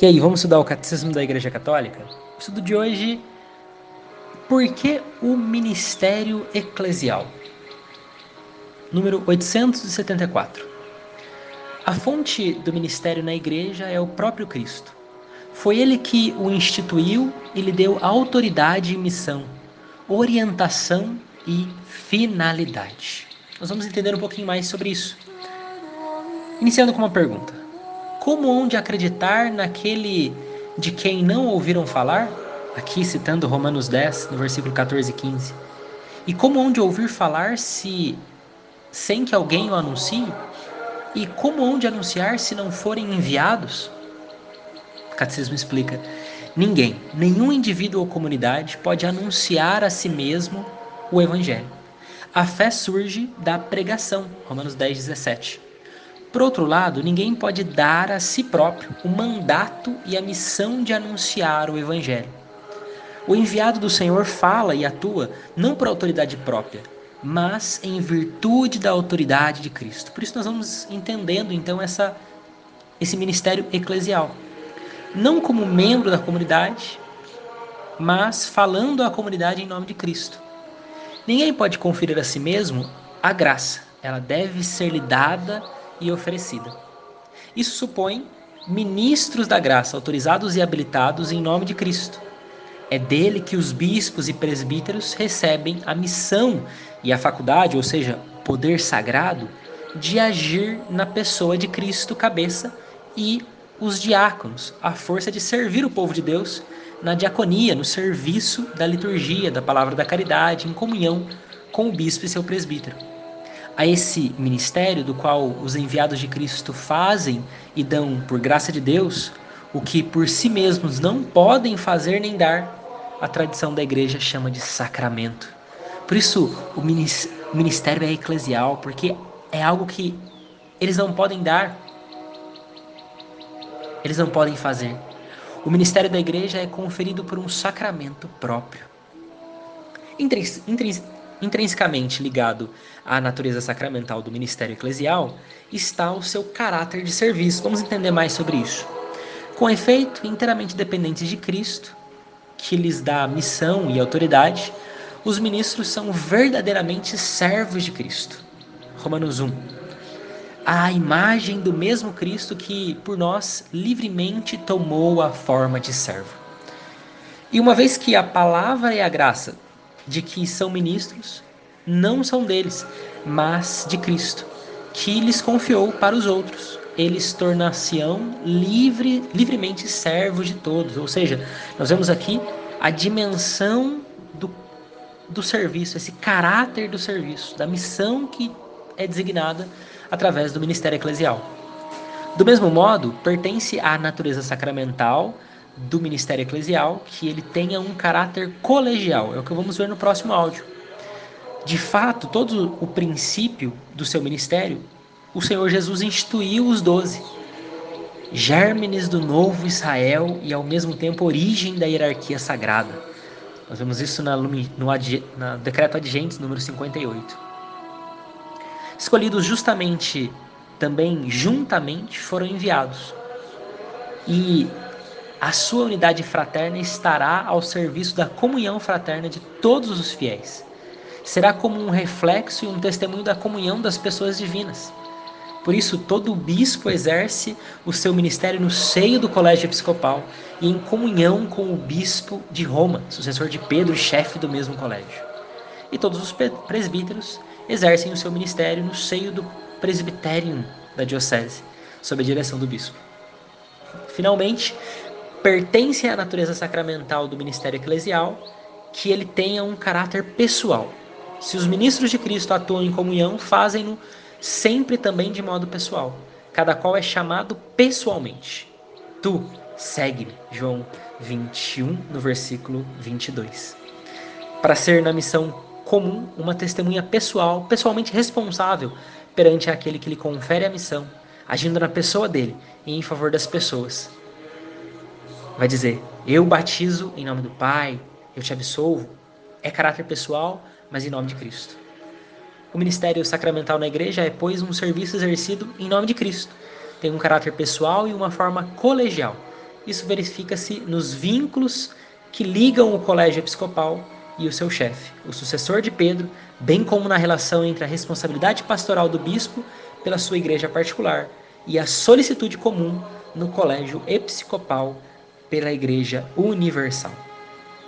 E aí, vamos estudar o Catecismo da Igreja Católica? O estudo de hoje, por que o ministério eclesial? Número 874. A fonte do ministério na igreja é o próprio Cristo. Foi ele que o instituiu e lhe deu autoridade e missão, orientação e finalidade. Nós vamos entender um pouquinho mais sobre isso. Iniciando com uma pergunta: Como onde acreditar naquele de quem não ouviram falar? Aqui citando Romanos 10, no versículo 14 e 15. E como onde ouvir falar se sem que alguém o anuncie? E como onde anunciar se não forem enviados? O catecismo explica: ninguém, nenhum indivíduo ou comunidade pode anunciar a si mesmo o evangelho. A fé surge da pregação, Romanos 10, 17. Por outro lado, ninguém pode dar a si próprio o mandato e a missão de anunciar o Evangelho. O enviado do Senhor fala e atua não por autoridade própria, mas em virtude da autoridade de Cristo. Por isso nós vamos entendendo então essa, esse ministério eclesial. Não como membro da comunidade, mas falando à comunidade em nome de Cristo. Ninguém pode conferir a si mesmo a graça. Ela deve ser-lhe dada e oferecida. Isso supõe ministros da graça, autorizados e habilitados em nome de Cristo. É dele que os bispos e presbíteros recebem a missão e a faculdade, ou seja, poder sagrado, de agir na pessoa de Cristo, cabeça, e os diáconos, a força de servir o povo de Deus na diaconia, no serviço da liturgia, da palavra da caridade, em comunhão com o bispo e seu presbítero. A esse ministério, do qual os enviados de Cristo fazem e dão, por graça de Deus, o que por si mesmos não podem fazer nem dar, a tradição da igreja chama de sacramento. Por isso, o ministério é eclesial, porque é algo que eles não podem dar, eles não podem fazer. O ministério da igreja é conferido por um sacramento próprio. Intrinsecamente ligado à natureza sacramental do ministério eclesial está o seu caráter de serviço. Vamos entender mais sobre isso. Com efeito, inteiramente dependentes de Cristo, que lhes dá missão e autoridade, os ministros são verdadeiramente servos de Cristo. Romanos 1 a imagem do mesmo Cristo que por nós livremente tomou a forma de servo. E uma vez que a palavra e a graça de que são ministros não são deles, mas de Cristo, que lhes confiou para os outros, eles tornar-se-ão livre, livremente servos de todos. Ou seja, nós vemos aqui a dimensão do, do serviço, esse caráter do serviço, da missão que é designada através do ministério eclesial. Do mesmo modo, pertence à natureza sacramental do ministério eclesial que ele tenha um caráter colegial. É o que vamos ver no próximo áudio. De fato, todo o princípio do seu ministério, o Senhor Jesus instituiu os doze, gérmenes do novo Israel e ao mesmo tempo origem da hierarquia sagrada. Nós vemos isso na, no, no decreto adjentes número 58 escolhidos justamente também juntamente foram enviados. E a sua unidade fraterna estará ao serviço da comunhão fraterna de todos os fiéis. Será como um reflexo e um testemunho da comunhão das pessoas divinas. Por isso, todo bispo exerce o seu ministério no seio do colégio episcopal e em comunhão com o bispo de Roma, sucessor de Pedro e chefe do mesmo colégio. E todos os presbíteros exercem o seu ministério no seio do presbitério da diocese, sob a direção do bispo. Finalmente, pertence à natureza sacramental do ministério eclesial que ele tenha um caráter pessoal. Se os ministros de Cristo atuam em comunhão, fazem-no sempre também de modo pessoal. Cada qual é chamado pessoalmente. Tu, segue-me. João 21, no versículo 22. Para ser na missão comum uma testemunha pessoal, pessoalmente responsável perante aquele que lhe confere a missão, agindo na pessoa dele e em favor das pessoas. Vai dizer: Eu batizo em nome do Pai, eu te absolvo. É caráter pessoal, mas em nome de Cristo. O ministério sacramental na igreja é, pois, um serviço exercido em nome de Cristo. Tem um caráter pessoal e uma forma colegial. isso verifica-se nos vínculos que ligam o colégio episcopal e o seu chefe, o sucessor de Pedro, bem como na relação entre a responsabilidade pastoral do bispo pela sua igreja particular e a solicitude comum no colégio episcopal pela igreja universal.